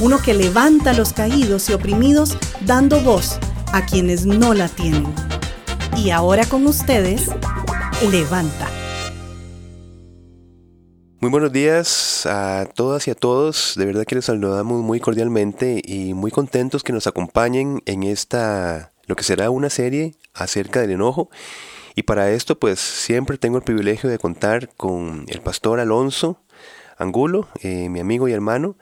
uno que levanta a los caídos y oprimidos dando voz a quienes no la tienen. Y ahora con ustedes, Levanta. Muy buenos días a todas y a todos. De verdad que les saludamos muy cordialmente y muy contentos que nos acompañen en esta, lo que será una serie acerca del enojo. Y para esto, pues siempre tengo el privilegio de contar con el pastor Alonso Angulo, eh, mi amigo y hermano.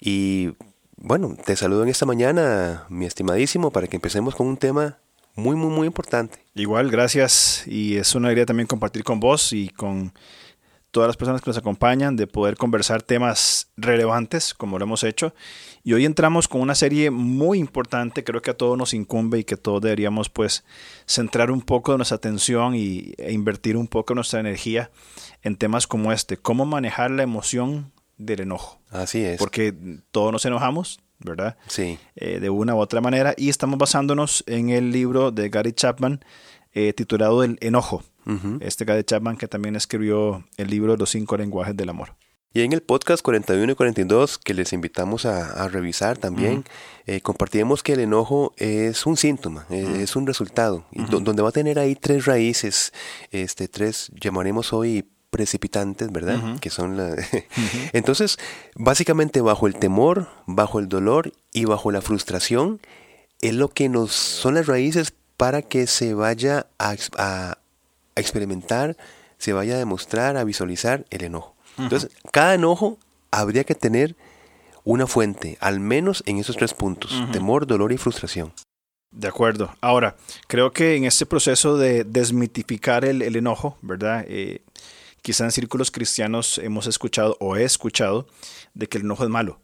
Y bueno, te saludo en esta mañana, mi estimadísimo, para que empecemos con un tema muy, muy, muy importante. Igual, gracias. Y es una alegría también compartir con vos y con todas las personas que nos acompañan de poder conversar temas relevantes como lo hemos hecho. Y hoy entramos con una serie muy importante, creo que a todos nos incumbe y que todos deberíamos pues centrar un poco de nuestra atención y, e invertir un poco nuestra energía en temas como este, cómo manejar la emoción del enojo. Así es. Porque todos nos enojamos, ¿verdad? Sí. Eh, de una u otra manera. Y estamos basándonos en el libro de Gary Chapman eh, titulado El enojo. Este Gary Chapman que también escribió el libro de los cinco lenguajes del amor. Y en el podcast 41 y 42, que les invitamos a, revisar también, eh, compartimos que el enojo es un síntoma, es un resultado, donde va a tener ahí tres raíces, este, tres, llamaremos hoy precipitantes, ¿verdad? Que son la... Entonces, básicamente bajo el temor, bajo el dolor y bajo la frustración, es lo que nos son las raíces para que se vaya a, experimentar, se vaya a demostrar, a visualizar el enojo. Entonces, cada enojo habría que tener una fuente, al menos en esos tres puntos, temor, dolor y frustración. De acuerdo. Ahora, creo que en este proceso de desmitificar el, enojo, ¿verdad? Eh, quizá en círculos cristianos hemos escuchado o he escuchado de que el enojo es malo,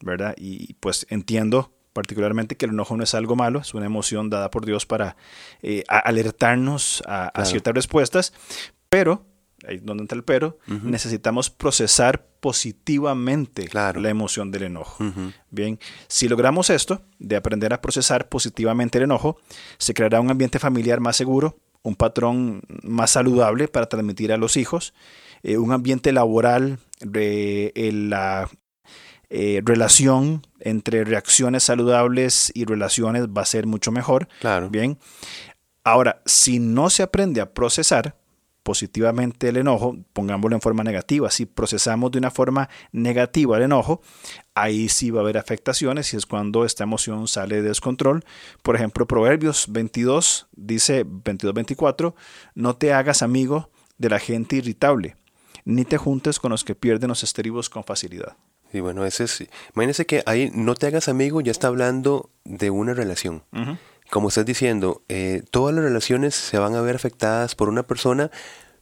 ¿verdad? Y pues entiendo particularmente que el enojo no es algo malo, es una emoción dada por Dios para eh, alertarnos a, ciertas respuestas, pero, ahí es donde entra el pero, necesitamos procesar positivamente la emoción del enojo. Bien, si logramos esto, de aprender a procesar positivamente el enojo, se creará un ambiente familiar más seguro, un patrón más saludable para transmitir a los hijos, eh, un ambiente laboral, eh, la eh, relación entre reacciones saludables y relaciones va a ser mucho mejor. Claro. Bien. Ahora, si no se aprende a procesar positivamente el enojo, pongámoslo en forma negativa. Si procesamos de una forma negativa el enojo, ahí sí va a haber afectaciones y es cuando esta emoción sale de descontrol. Por ejemplo, Proverbios 22 dice 22-24, no te hagas amigo de la gente irritable, ni te juntes con los que pierden los estribos con facilidad. Y bueno, ese es, imagínese que ahí no te hagas amigo, ya está hablando de una relación. Como estás diciendo, eh, todas las relaciones se van a ver afectadas por una persona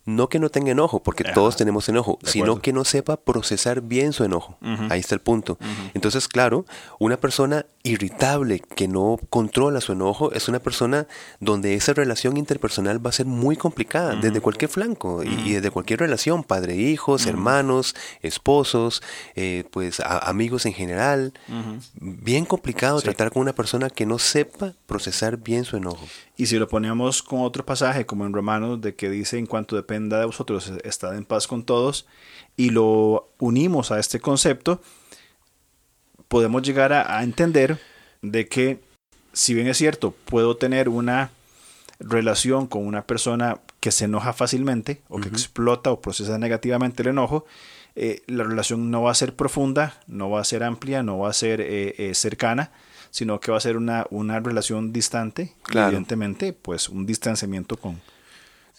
no que no tenga enojo, porque todos tenemos enojo, sino que no sepa procesar bien su enojo. Ahí está el punto. Entonces, claro, una persona irritable que no controla su enojo es una persona donde esa relación interpersonal va a ser muy complicada desde cualquier flanco y, desde cualquier relación, padre, hijos, hermanos, esposos, eh, pues amigos en general. Bien complicado tratar con una persona que no sepa procesar bien su enojo. Y si lo ponemos con otro pasaje, como en Romanos, de que dice, en cuanto dependa de vosotros, estad en paz con todos, y lo unimos a este concepto, podemos llegar a, entender de que, si bien es cierto, puedo tener una relación con una persona que se enoja fácilmente o que explota o procesa negativamente el enojo, eh, la relación no va a ser profunda, no va a ser amplia, no va a ser eh, eh, cercana, sino que va a ser una, una relación distante, evidentemente, pues un distanciamiento con,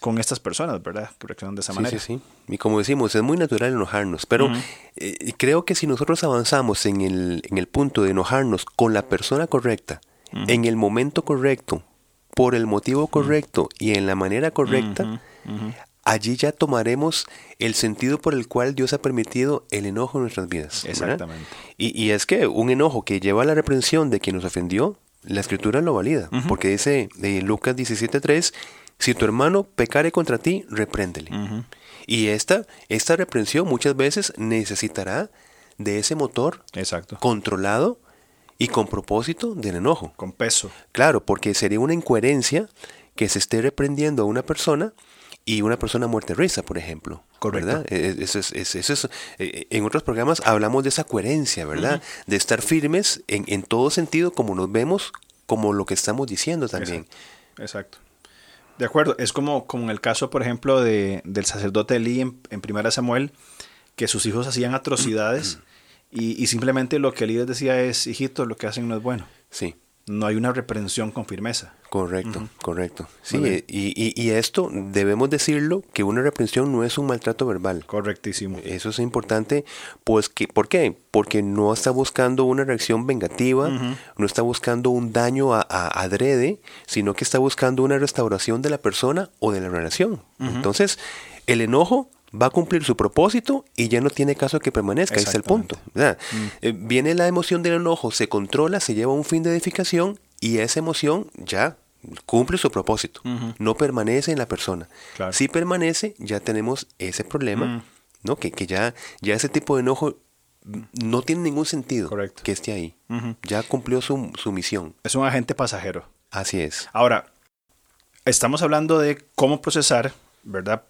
con estas personas, ¿verdad? Que reaccionan de esa manera. Sí, sí. Y como decimos, es muy natural enojarnos, pero eh, creo que si nosotros avanzamos en el, en el punto de enojarnos con la persona correcta, en el momento correcto, por el motivo correcto y en la manera correcta, allí ya tomaremos el sentido por el cual Dios ha permitido el enojo en nuestras vidas. Exactamente. Y, y, es que un enojo que lleva a la reprensión de quien nos ofendió, la escritura lo valida, porque dice en Lucas 17:3, si tu hermano pecare contra ti, repréndele. Y esta, esta reprensión muchas veces necesitará de ese motor Exacto. controlado y con propósito del enojo. Con peso. Claro, porque sería una incoherencia que se esté reprendiendo a una persona y una persona muerte risa, por ejemplo. Correcto. ¿verdad? Eso es, eso es, eh, en otros programas hablamos de esa coherencia, ¿verdad? De estar firmes en, en, todo sentido, como nos vemos, como lo que estamos diciendo también. Exacto. Exacto. De acuerdo. Es como, como en el caso, por ejemplo, de, del sacerdote Elí en, en Primera Samuel, que sus hijos hacían atrocidades y, y, simplemente lo que Elí les decía es, hijitos, lo que hacen no es bueno. Sí. No hay una reprensión con firmeza. Correcto, uh -huh. correcto. Sí, y, y, y, esto debemos decirlo, que una reprensión no es un maltrato verbal. Correctísimo. Eso es importante, pues, que, ¿por qué? Porque no está buscando una reacción vengativa, uh -huh. no está buscando un daño a, a, adrede, sino que está buscando una restauración de la persona o de la relación. Uh -huh. Entonces, el enojo va a cumplir su propósito y ya no tiene caso que permanezca, ese es el punto. Mm. Eh, viene la emoción del enojo, se controla, se lleva a un fin de edificación y esa emoción ya cumple su propósito, uh -huh. no permanece en la persona. Claro. Si permanece, ya tenemos ese problema, Mm. ¿no? Que, que ya, ya ese tipo de enojo no tiene ningún sentido Correcto. que esté ahí. Uh -huh. Ya cumplió su, su misión. Es un agente pasajero. Así es. Ahora, estamos hablando de cómo procesar, ¿verdad?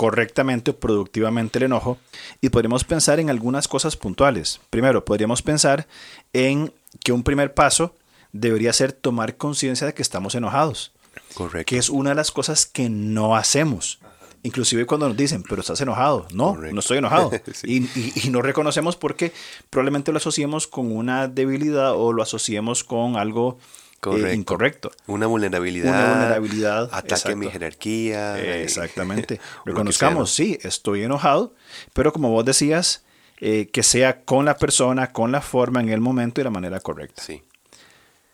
Correctamente o productivamente el enojo y podríamos pensar en algunas cosas puntuales. Primero, podríamos pensar en que un primer paso debería ser tomar conciencia de que estamos enojados. Correcto. Que es una de las cosas que no hacemos. Inclusive cuando nos dicen, pero estás enojado. No, Correcto. no estoy enojado. Sí. y, y, y, no reconocemos porque probablemente lo asociemos con una debilidad o lo asociemos con algo eh, incorrecto. Una vulnerabilidad. Una vulnerabilidad. Ataque exacto. a mi jerarquía. Eh, exactamente. Reconozcamos, sí, estoy enojado, pero como vos decías, eh, que sea con la persona, con la forma, en el momento y la manera correcta. Sí.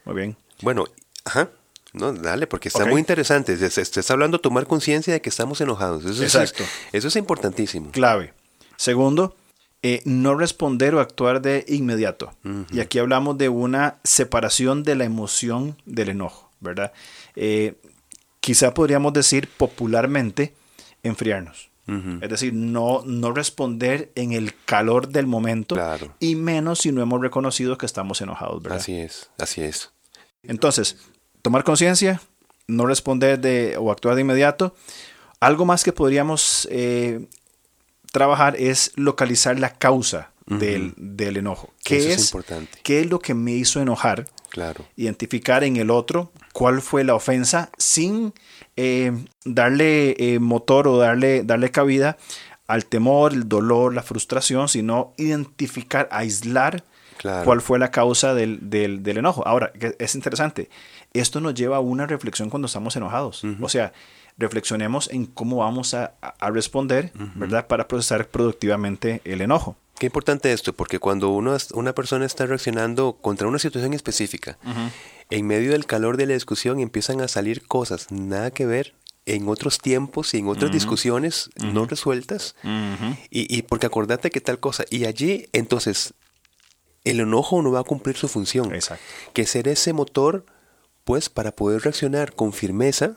Muy bien. Bueno, ajá. No, dale, porque está Okay. muy interesante. Se, se- se está hablando de tomar conciencia de que estamos enojados. Eso, es- Exacto. eso es importantísimo. Clave. Segundo, eh, no responder o actuar de inmediato. Y aquí hablamos de una separación de la emoción del enojo, ¿verdad? Eh, quizá podríamos decir popularmente enfriarnos. Es decir, no, no responder en el calor del momento Claro. y menos si no hemos reconocido que estamos enojados, ¿verdad? Así es, así es. Entonces, tomar conciencia, no responder de, o actuar de inmediato. Algo más que podríamos eh, trabajar es localizar la causa del, del enojo. ¿Qué Eso es, es importante. ¿Qué es lo que me hizo enojar? Claro. Identificar en el otro cuál fue la ofensa sin eh, darle eh, motor o darle, darle cabida al temor, el dolor, la frustración, sino identificar, aislar Claro. cuál fue la causa del, del- del enojo. Ahora, es interesante, esto nos lleva a una reflexión cuando estamos enojados. O sea, reflexionemos en cómo vamos a, a- responder, ¿verdad? Para procesar productivamente el enojo. Qué importante esto, porque cuando uno, una persona está reaccionando contra una situación específica, en medio del calor de la discusión empiezan a salir cosas nada que ver en otros tiempos y en otras discusiones no resueltas. Y, y porque acordate que tal cosa. Y allí, entonces, el enojo no va a cumplir su función. Exacto. Que ser ese motor, pues, para poder reaccionar con firmeza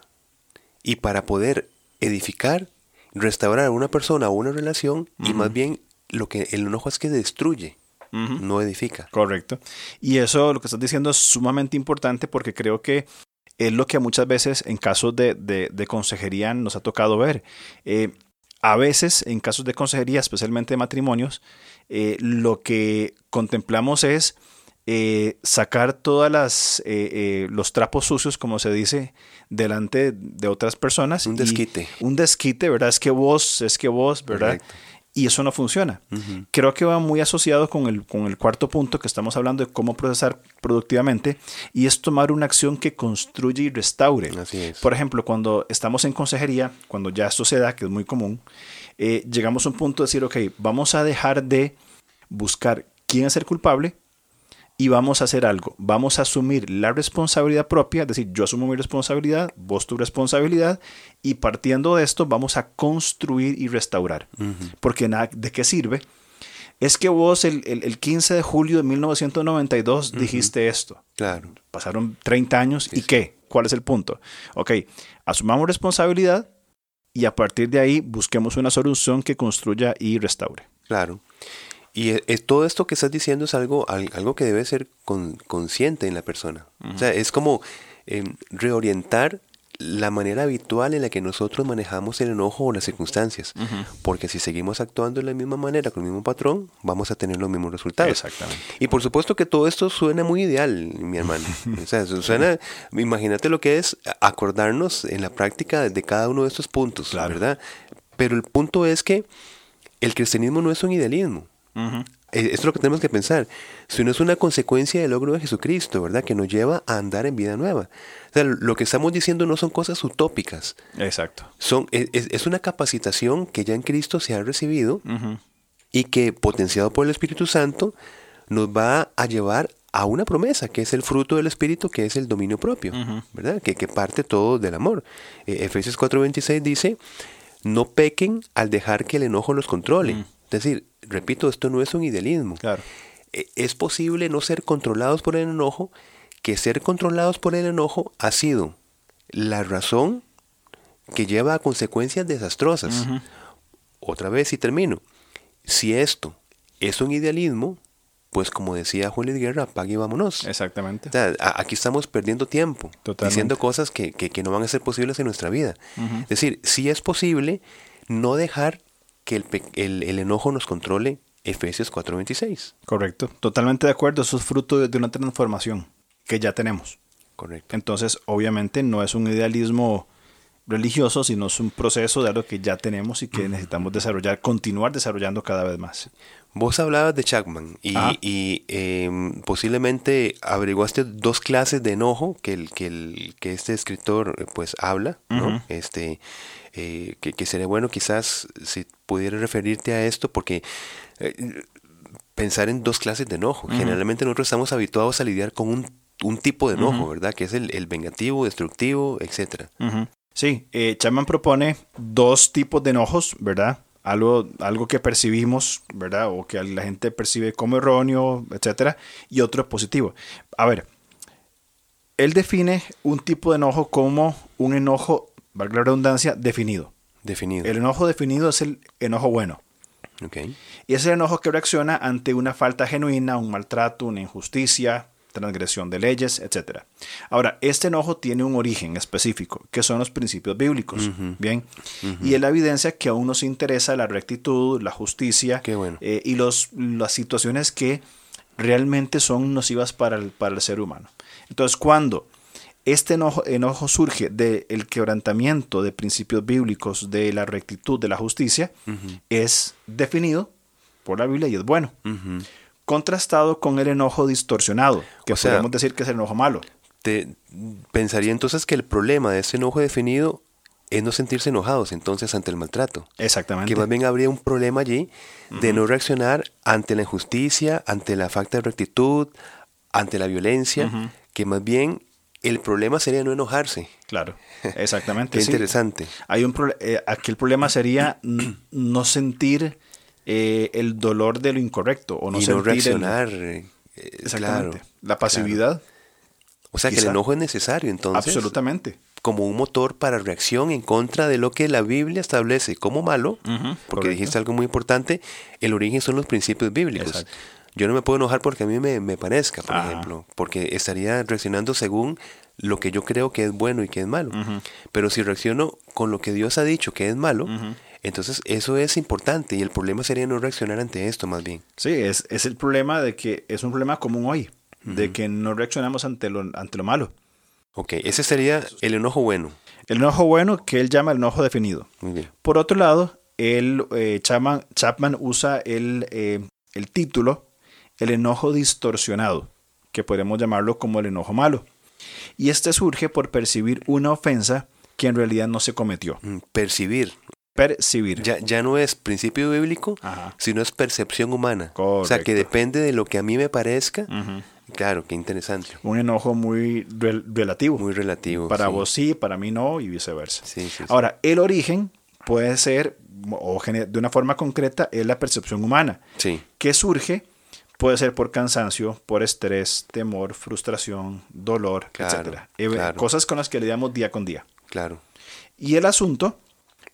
y para poder edificar, restaurar a una persona o una relación, y más bien lo que el enojo es que destruye, no edifica. Correcto. Y eso, lo que estás diciendo, es sumamente importante porque creo que es lo que muchas veces en casos de, de- de consejería nos ha tocado ver. Eh, a veces, en casos de consejería, especialmente de matrimonios, eh, lo que contemplamos es eh, sacar todas las eh, eh, los trapos sucios, como se dice, delante de otras personas. Un desquite. un desquite, ¿verdad? Es que vos, es que vos, ¿verdad? Correcto. Y eso no funciona. Creo que va muy asociado con el, con el cuarto punto que estamos hablando de cómo procesar productivamente y es tomar una acción que construye y restaure. Así es. Por ejemplo, cuando estamos en consejería, cuando ya esto se da, que es muy común, llegamos a un punto de decir, ok, vamos a dejar de buscar quién es el culpable y vamos a hacer algo. Vamos a asumir la responsabilidad propia, es decir, yo asumo mi responsabilidad, vos tu responsabilidad, y partiendo de esto vamos a construir y restaurar. Porque nada, ¿de qué sirve? Es que vos el, el, 15 de julio de 1992 dijiste esto. Claro. Pasaron 30 años y ¿qué? ¿Cuál es el punto? Ok, asumamos responsabilidad y a partir de ahí busquemos una solución que construya y restaure. Claro. Y e, todo esto que estás diciendo es algo, algo que debe ser consciente en la persona. O sea, es como em, reorientar la manera habitual en la que nosotros manejamos el enojo o las circunstancias. Porque si seguimos actuando de la misma manera, con el mismo patrón, vamos a tener los mismos resultados. Exactamente. Y por supuesto que todo esto suena muy ideal, mi hermano. o sea, suena, imagínate lo que es acordarnos en la práctica de cada uno de estos puntos, ¿verdad? Pero el punto es que el cristianismo no es un idealismo. Uh Esto es lo que tenemos que pensar. Si no es una consecuencia del logro de Jesucristo, ¿verdad? Que nos lleva a andar en vida nueva. O sea, lo que estamos diciendo no son cosas utópicas. Exacto. Son, es, una capacitación que ya en Cristo se ha recibido y que, potenciado por el Espíritu Santo, nos va a llevar a una promesa, que es el fruto del Espíritu, que es el dominio propio, ¿verdad? Que, que, parte todo del amor. Eh, Efesios 4:26 dice, no pequen al dejar que el enojo los controle. Es decir, repito, esto no es un idealismo. Claro. E, es posible no ser controlados por el enojo, que ser controlados por el enojo ha sido la razón que lleva a consecuencias desastrosas. Otra vez y termino. Si esto es un idealismo, pues como decía Julio Guerra, apague y vámonos. Exactamente. aquí estamos perdiendo tiempo, diciendo cosas que, que, no van a ser posibles en nuestra vida. Es decir, si es posible no dejar que el, el, enojo nos controle, Efesios 4:26. Correcto, totalmente de acuerdo, eso es fruto de una transformación que ya tenemos. Correcto. Entonces, obviamente no es un idealismo religioso, sino es un proceso de algo que ya tenemos y que necesitamos desarrollar, continuar desarrollando cada vez más. Vos hablabas de Chapman y, y em, posiblemente averiguaste dos clases de enojo que, el, que, el, que este escritor eh, pues habla, ¿no? Este, eh, que, sería bueno quizás si pudieras referirte a esto, porque eh, pensar en dos clases de enojo. Generalmente nosotros estamos habituados a lidiar con un, tipo de enojo, ¿verdad? Que es el, vengativo, destructivo, etc. Sí, eh, Chapman propone dos tipos de enojos, ¿verdad? Algo, algo que percibimos, ¿verdad? O que la gente percibe como erróneo, etcétera, y otro positivo. A ver, él define un tipo de enojo como un enojo valga la redundancia, definido. Definido. El enojo definido es el enojo bueno. Okay. Y es el enojo que reacciona ante una falta genuina, un maltrato, una injusticia, transgresión de leyes, etc. Ahora, este enojo tiene un origen específico, que son los principios bíblicos. Bien. Y es la evidencia que aún nos interesa la rectitud, la justicia eh, y los, las situaciones que realmente son nocivas para el, para el ser humano. Entonces, cuando este enojo, surge del quebrantamiento de principios bíblicos, de la rectitud, de la justicia, es definido por la Biblia y es bueno. Contrastado con el enojo distorsionado, que podemos decir que es el enojo malo. Te pensaría entonces que el problema de ese enojo definido es no sentirse enojados entonces ante el maltrato. Exactamente. Que más bien habría un problema allí de no reaccionar ante la injusticia, ante la falta de rectitud, ante la violencia, que más bien el problema sería no enojarse. Claro, exactamente. Qué interesante. Hay un eh, aquí el problema sería no sentir eh, el dolor de lo incorrecto o no y no reaccionar. Eh, exactamente. La pasividad. O sea que el enojo es necesario entonces. Absolutamente. Como un motor para reacción en contra de lo que la Biblia establece como malo, porque dijiste algo muy importante, el origen son los principios bíblicos. Exacto. Yo no me puedo enojar porque a mí me, parezca, por ejemplo, porque estaría reaccionando según lo que yo creo que es bueno y que es malo. Pero si reacciono con lo que Dios ha dicho que es malo, entonces eso es importante y el problema sería no reaccionar ante esto más bien. Sí, es, es el problema de que es un problema común hoy, de que no reaccionamos ante lo, ante lo malo. Ok, ese sería el enojo bueno. El enojo bueno que él llama el enojo definido. Por otro lado, él, eh, Chapman, Chapman, usa el, eh, el título el enojo distorsionado, que podemos llamarlo como el enojo malo. Y este surge por percibir una ofensa que en realidad no se cometió. Mm, percibir. Percibir. Ya, ya no es principio bíblico, sino es percepción humana. O sea, que depende de lo que a mí me parezca, Claro, qué interesante. Un enojo muy relativo. Muy relativo. Para vos sí, para mí no, y viceversa. Sí, sí, Ahora, el origen puede ser, o de una forma concreta, es la percepción humana. Sí. Que surge, puede ser por cansancio, por estrés, temor, frustración, dolor, etc. Eh, cosas con las que lidiamos día con día. Claro. Y el asunto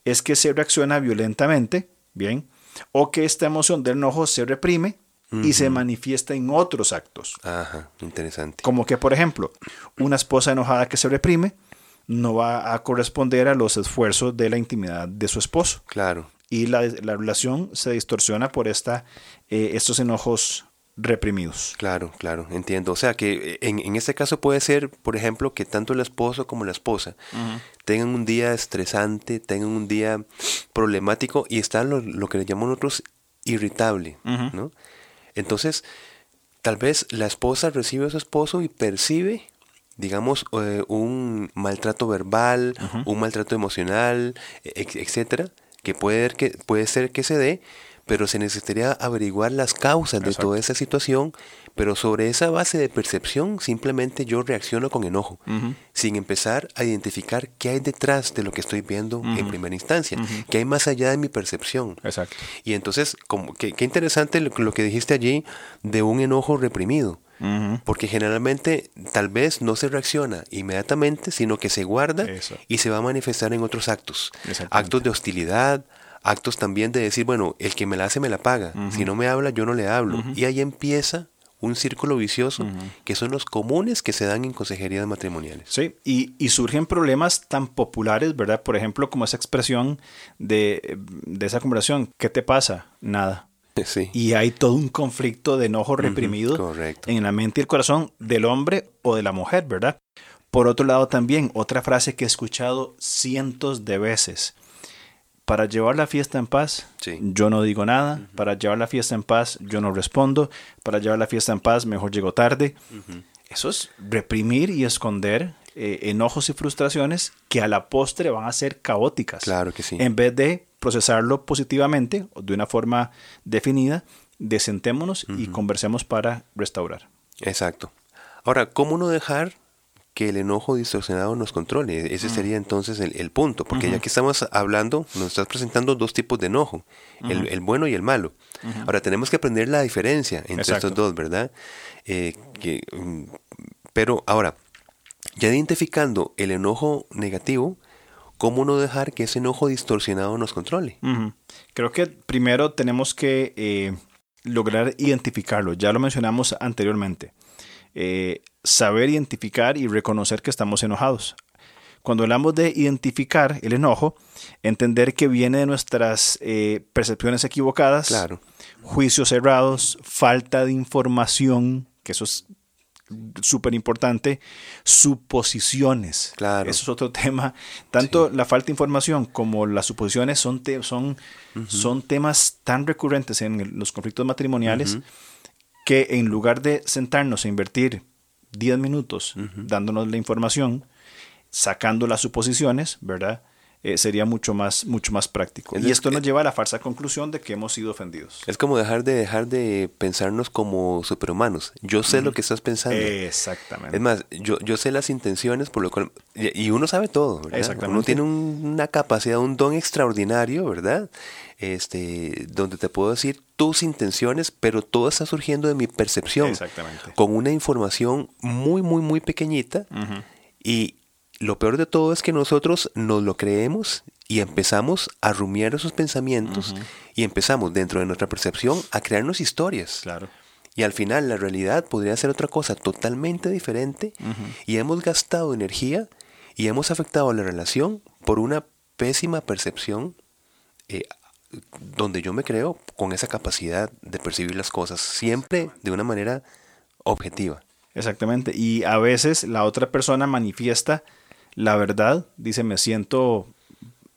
es que se reacciona violentamente, ¿bien? O que esta emoción del enojo se reprime y se manifiesta en otros actos. Ajá, interesante. Como que, por ejemplo, una esposa enojada que se reprime no va a corresponder a los esfuerzos de la intimidad de su esposo. Claro. Y la, relación se distorsiona por esta, eh, estos enojos reprimidos. Claro, claro, entiendo. O sea que eh, en, en, este caso puede ser, por ejemplo, que tanto el esposo como la esposa tengan un día estresante, tengan un día problemático y está lo, lo que le llamamos nosotros irritable, ¿no? Entonces, tal vez la esposa recibe a su esposo y percibe, digamos, eh, un maltrato verbal, un maltrato emocional, e, etcétera, que puede, que puede ser que se dé, pero se necesitaría averiguar las causas de toda esa situación, pero sobre esa base de percepción simplemente yo reacciono con enojo, sin empezar a identificar qué hay detrás de lo que estoy viendo en primera instancia, qué hay más allá de mi percepción. Exacto. Y entonces, como, qué, interesante lo, que dijiste allí de un enojo reprimido. Porque generalmente tal vez no se reacciona inmediatamente, sino que se guarda y se va a manifestar en otros actos. Actos de hostilidad, actos también de decir, bueno, el que me la hace me la paga, si no me habla yo no le hablo. Y ahí empieza un círculo vicioso que son los comunes que se dan en consejerías matrimoniales. Sí, y, y, surgen problemas tan populares, ¿verdad? Por ejemplo, como esa expresión de, de esa conversación, ¿qué te pasa? Nada. Sí. Y hay todo un conflicto de enojo reprimido en la mente y el corazón del hombre o de la mujer, ¿verdad? Por otro lado, también otra frase que he escuchado cientos de veces para llevar la fiesta en paz, yo no digo nada. Para llevar la fiesta en paz, yo no respondo. Para llevar la fiesta en paz, mejor llego tarde. Eso es reprimir y esconder eh, enojos y frustraciones que a la postre van a ser caóticas. Claro que sí. En vez de procesarlo positivamente o de una forma definida, desentémonos y conversemos para restaurar. Exacto. Ahora, ¿cómo no dejar que el enojo distorsionado nos controle. Ese sería entonces el, punto, porque ya que estamos hablando, nos estás presentando dos tipos de enojo, el, bueno y el malo. Ahora, tenemos que aprender la diferencia entre estos dos, ¿verdad? Eh, mm, pero ahora, ya identificando el enojo negativo, ¿cómo no dejar que ese enojo distorsionado nos controle? Creo que primero tenemos que eh, lograr identificarlo, ya lo mencionamos anteriormente. Eh, saber identificar y reconocer que estamos enojados. Cuando hablamos de identificar el enojo, entender que viene de nuestras eh, percepciones equivocadas, claro. juicios cerrados, falta de información, que eso es súper importante, suposiciones. Claro. Eso es otro tema. Tanto la falta de información como las suposiciones son, son, son temas tan recurrentes en los conflictos matrimoniales que en lugar de sentarnos a invertir 10 minutos dándonos la información, sacando las suposiciones, ¿verdad? Eh, sería mucho más, mucho más práctico. y esto nos lleva a la falsa conclusión de que hemos sido ofendidos. Es como dejar de dejar de pensarnos como superhumanos. Yo sé lo que estás pensando. Exactamente. Es más, yo, yo sé las intenciones, por lo cual. Y uno sabe todo, ¿verdad? Uno tiene una capacidad, un don extraordinario, ¿verdad? Este, donde te puedo decir tus intenciones, pero todo está surgiendo de mi percepción. Exactamente. Con una información muy, muy, muy pequeñita. Y lo peor de todo es que nosotros nos lo creemos y empezamos a rumiar esos pensamientos y empezamos dentro de nuestra percepción a crearnos historias. Claro. Y al final la realidad podría ser otra cosa totalmente diferente y hemos gastado energía y hemos afectado la relación por una pésima percepción eh, donde yo me creo con esa capacidad de percibir las cosas siempre de una manera objetiva. Exactamente. Y a veces la otra persona manifiesta la verdad, dice, me siento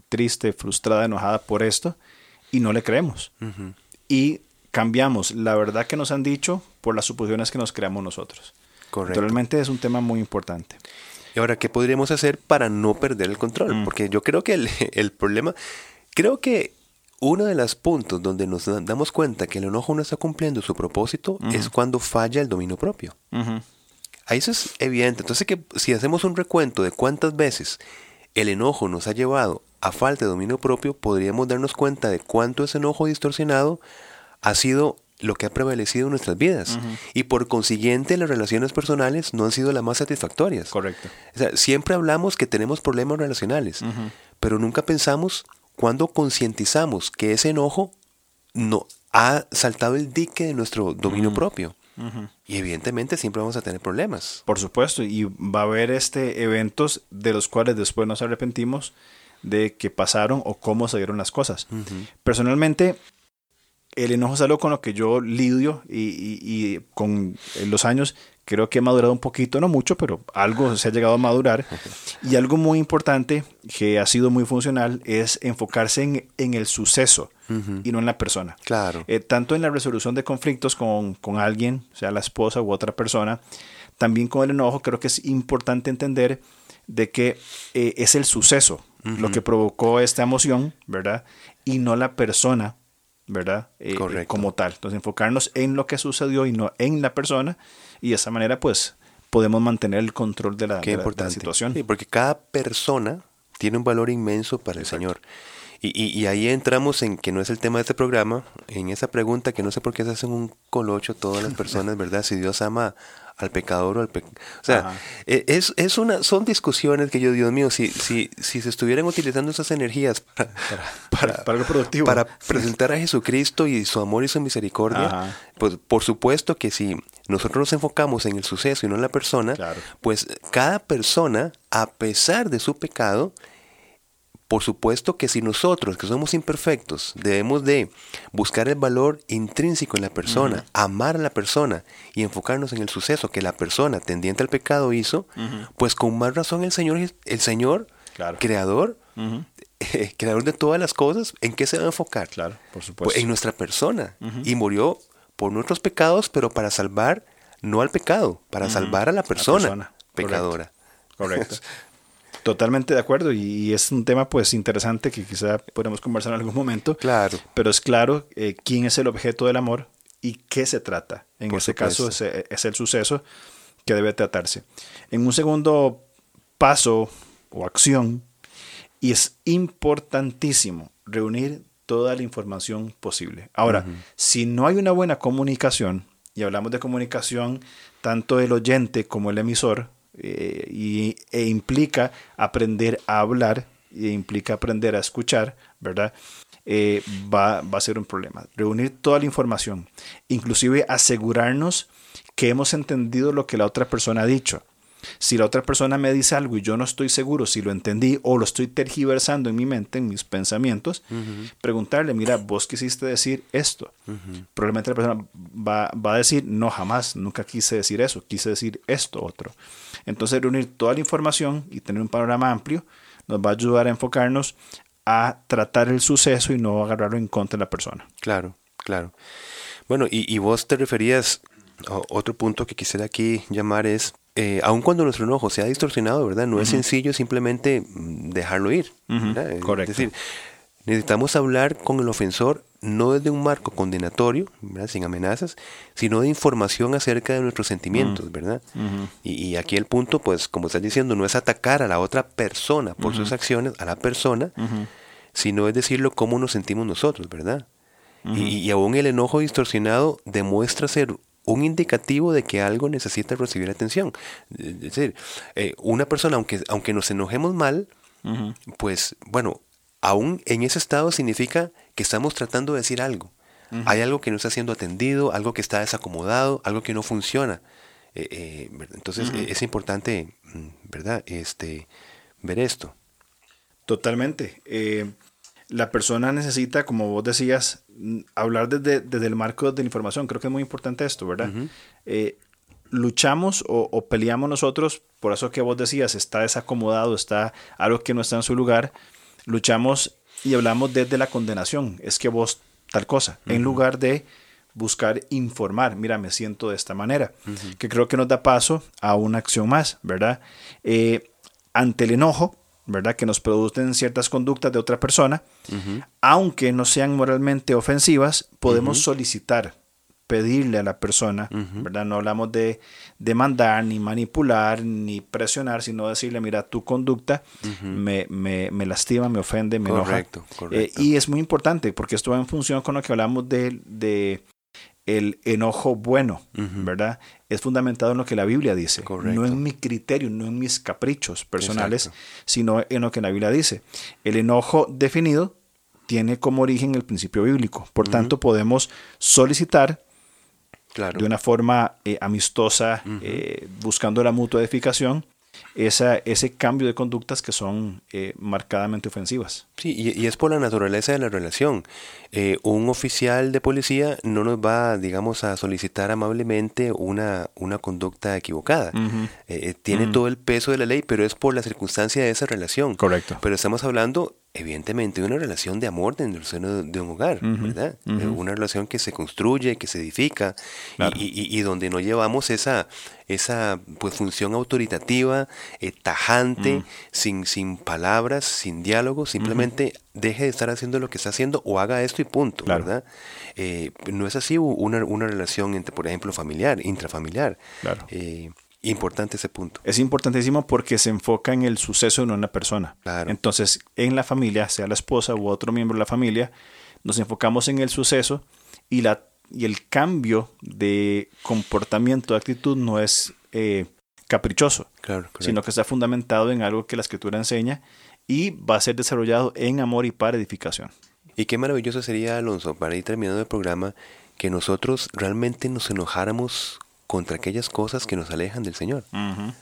triste, frustrada, enojada por esto, y no le creemos. Y cambiamos la verdad que nos han dicho por las suposiciones que nos creamos nosotros. Correcto. Realmente es un tema muy importante. Y ahora, ¿qué podríamos hacer para no perder el control? Mm. Porque yo creo que el, el, problema, creo que uno de los puntos donde nos damos cuenta que el enojo no está cumpliendo su propósito es cuando falla el dominio propio. Ahí eso es evidente. Entonces, que si hacemos un recuento de cuántas veces el enojo nos ha llevado a falta de dominio propio, podríamos darnos cuenta de cuánto ese enojo distorsionado ha sido lo que ha prevalecido en nuestras vidas. Y por consiguiente, las relaciones personales no han sido las más satisfactorias. Correcto. O sea, siempre hablamos que tenemos problemas relacionales, pero nunca pensamos cuando concientizamos que ese enojo no ha saltado el dique de nuestro dominio propio. Y evidentemente siempre vamos a tener problemas. Por supuesto, y va a haber este eventos de los cuales después nos arrepentimos de que pasaron o cómo se dieron las cosas. Personalmente, el enojo es algo con lo que yo lidio y, con los años creo que he madurado un poquito, no mucho, pero algo se ha llegado a madurar. Y algo muy importante que ha sido muy funcional es enfocarse en, el suceso y no en la persona. Claro. Eh, tanto en la resolución de conflictos con, alguien, sea la esposa u otra persona, también con el enojo, creo que es importante entender de que eh, es el suceso lo que provocó esta emoción, ¿verdad? Y no la persona ¿verdad? Eh, como tal. Entonces, enfocarnos en lo que sucedió y no en la persona. Y de esa manera, pues, podemos mantener el control de la, situación. Sí, porque cada persona tiene un valor inmenso para el Señor. Y, y, ahí entramos en que no es el tema de este programa, en esa pregunta que no sé por qué se hacen un colocho todas las personas, ¿verdad? Si Dios ama al pecador o al pecador. O sea, e, es, es, una, son discusiones que yo, Dios mío, si, si, si se estuvieran utilizando esas energías para, para, para, productivo. para presentar a Jesucristo y su amor y su misericordia, pues por supuesto que si nosotros nos enfocamos en el suceso y no en la persona, pues cada persona, a pesar de su pecado, por supuesto que si nosotros, que somos imperfectos, debemos de buscar el valor intrínseco en la persona, amar a la persona y enfocarnos en el suceso que la persona tendiente al pecado hizo, pues con más razón el Señor, el Señor, creador, creador de todas las cosas, ¿en qué se va a enfocar? Claro, por supuesto. Pues en nuestra persona. Y murió por nuestros pecados, pero para salvar no al pecado, para salvar a la persona, pecadora. Correcto. Totalmente de acuerdo y, es un tema pues interesante que quizá podremos conversar en algún momento. Claro. Pero es claro eh, quién es el objeto del amor y qué se trata. En ese caso es, es, el suceso que debe tratarse. En un segundo paso o acción, y es importantísimo reunir toda la información posible. Ahora, si no hay una buena comunicación, y hablamos de comunicación tanto el oyente como el emisor, y, e implica aprender a hablar, e implica aprender a escuchar, ¿verdad? Eh, va, va a ser un problema. Reunir toda la información, inclusive asegurarnos que hemos entendido lo que la otra persona ha dicho. Si la otra persona me dice algo y yo no estoy seguro si lo entendí o lo estoy tergiversando en mi mente, en mis pensamientos, preguntarle, mira, vos quisiste decir esto. Probablemente la persona va, va, a decir, no, jamás, nunca quise decir eso, quise decir esto otro. Entonces, reunir toda la información y tener un panorama amplio nos va a ayudar a enfocarnos a tratar el suceso y no agarrarlo en contra de la persona. Claro, claro. Bueno, y, y vos te referías, a otro punto que quisiera aquí llamar es eh, aun cuando nuestro enojo se ha distorsionado, ¿verdad? No es sencillo simplemente mm, dejarlo ir. Correcto. Es decir, necesitamos hablar con el ofensor no desde un marco condenatorio, ¿verdad? sin amenazas, sino de información acerca de nuestros sentimientos, ¿verdad? y, aquí el punto, pues, como estás diciendo, no es atacar a la otra persona por sus acciones, a la persona, sino es decirlo cómo nos sentimos nosotros, ¿verdad? y, y, aún el enojo distorsionado demuestra ser un indicativo de que algo necesita recibir atención. Es decir, eh, una persona, aunque, aunque nos enojemos mal, pues bueno, aún en ese estado significa que estamos tratando de decir algo. Hay algo que no está siendo atendido, algo que está desacomodado, algo que no funciona. Eh, eh, entonces es importante, mm, ¿verdad? Este, ver esto. Totalmente la persona necesita, como vos decías, hablar desde, el marco de la información. Creo que es muy importante esto, ¿verdad? Eh, luchamos o, peleamos nosotros, por eso que vos decías, está desacomodado, está algo que no está en su lugar, luchamos y hablamos desde la condenación, es que vos tal cosa, en lugar de buscar informar, mira, me siento de esta manera, que creo que nos da paso a una acción más, ¿verdad? Eh, ante el enojo, ¿verdad? Que nos producen ciertas conductas de otra persona, aunque no sean moralmente ofensivas, podemos solicitar, pedirle a la persona, ¿verdad? No hablamos de demandar, ni manipular, ni presionar, sino decirle, mira, tu conducta me, me, me, lastima, me ofende, me correcto, enoja. Correcto. Eh, y es muy importante, porque esto va en función con lo que hablamos de, de el enojo bueno, ¿verdad? Es fundamentado en lo que la Biblia dice, Correcto. no en mi criterio, no en mis caprichos personales, sino en lo que la Biblia dice. El enojo definido tiene como origen el principio bíblico, por tanto podemos solicitar claro. de una forma eh, amistosa, eh, buscando la mutua edificación, esa, ese cambio de conductas que son eh, marcadamente ofensivas. Sí, y, y, es por la naturaleza de la relación. Eh, un oficial de policía no nos va, digamos, a solicitar amablemente una, una conducta equivocada. Uh -huh. eh, tiene uh -huh. todo el peso de la ley, pero es por la circunstancia de esa relación. Correcto. Pero estamos hablando, evidentemente, de una relación de amor dentro del seno de un hogar, uh -huh. ¿verdad? Una relación que se construye, que se edifica claro. y, y, y, donde no llevamos esa, esa pues, función autoritativa, eh, tajante, sin, sin palabras, sin diálogo, simplemente deje de estar haciendo lo que está haciendo o haga esto y punto, claro. ¿verdad? Eh, no es así una, una, relación entre, por ejemplo, familiar, intrafamiliar. Claro. Eh, importante ese punto. Es importantísimo porque se enfoca en el suceso de una persona. Claro. Entonces, en la familia, sea la esposa u otro miembro de la familia, nos enfocamos en el suceso y, la, y el cambio de comportamiento, de actitud, no es eh, caprichoso, claro, sino que está fundamentado en algo que la escritura enseña y va a ser desarrollado en amor y para edificación. Y qué maravilloso sería, Alonso, para ir terminando el programa, que nosotros realmente nos enojáramos contra aquellas cosas que nos alejan del Señor. Uh -huh.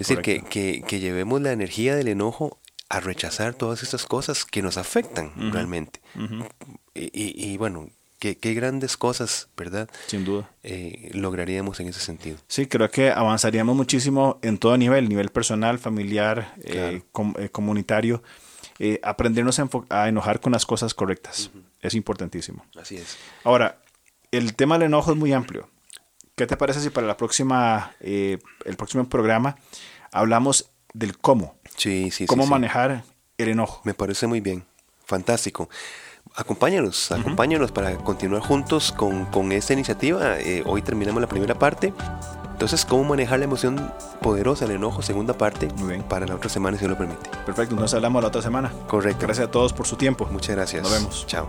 Es decir, que, que, que, llevemos la energía del enojo a rechazar todas estas cosas que nos afectan uh -huh. realmente. Uh -huh. y, y, y, bueno, qué, qué, grandes cosas, ¿verdad? Sin duda. Eh, lograríamos en ese sentido. Sí, creo que avanzaríamos muchísimo en todo nivel, nivel personal, familiar, claro. eh, com eh, comunitario. aprendernos a, a, enojar con las cosas correctas. Es importantísimo. Así es. Ahora, el tema del enojo es muy amplio. ¿Qué te parece si para la próxima, eh, el próximo programa hablamos del cómo? Sí, sí, Cómo sí, manejar el enojo. Me parece muy bien. Fantástico. Acompáñanos, acompáñanos uh -huh. para continuar juntos con, con esta iniciativa. Eh, hoy terminamos la primera parte. Entonces, ¿cómo manejar la emoción poderosa, el enojo? Segunda parte, Muy bien. para la otra semana, si lo permite. Perfecto, entonces hablamos la otra semana. Correcto. Gracias a todos por su tiempo. Muchas gracias. Nos vemos. Chao.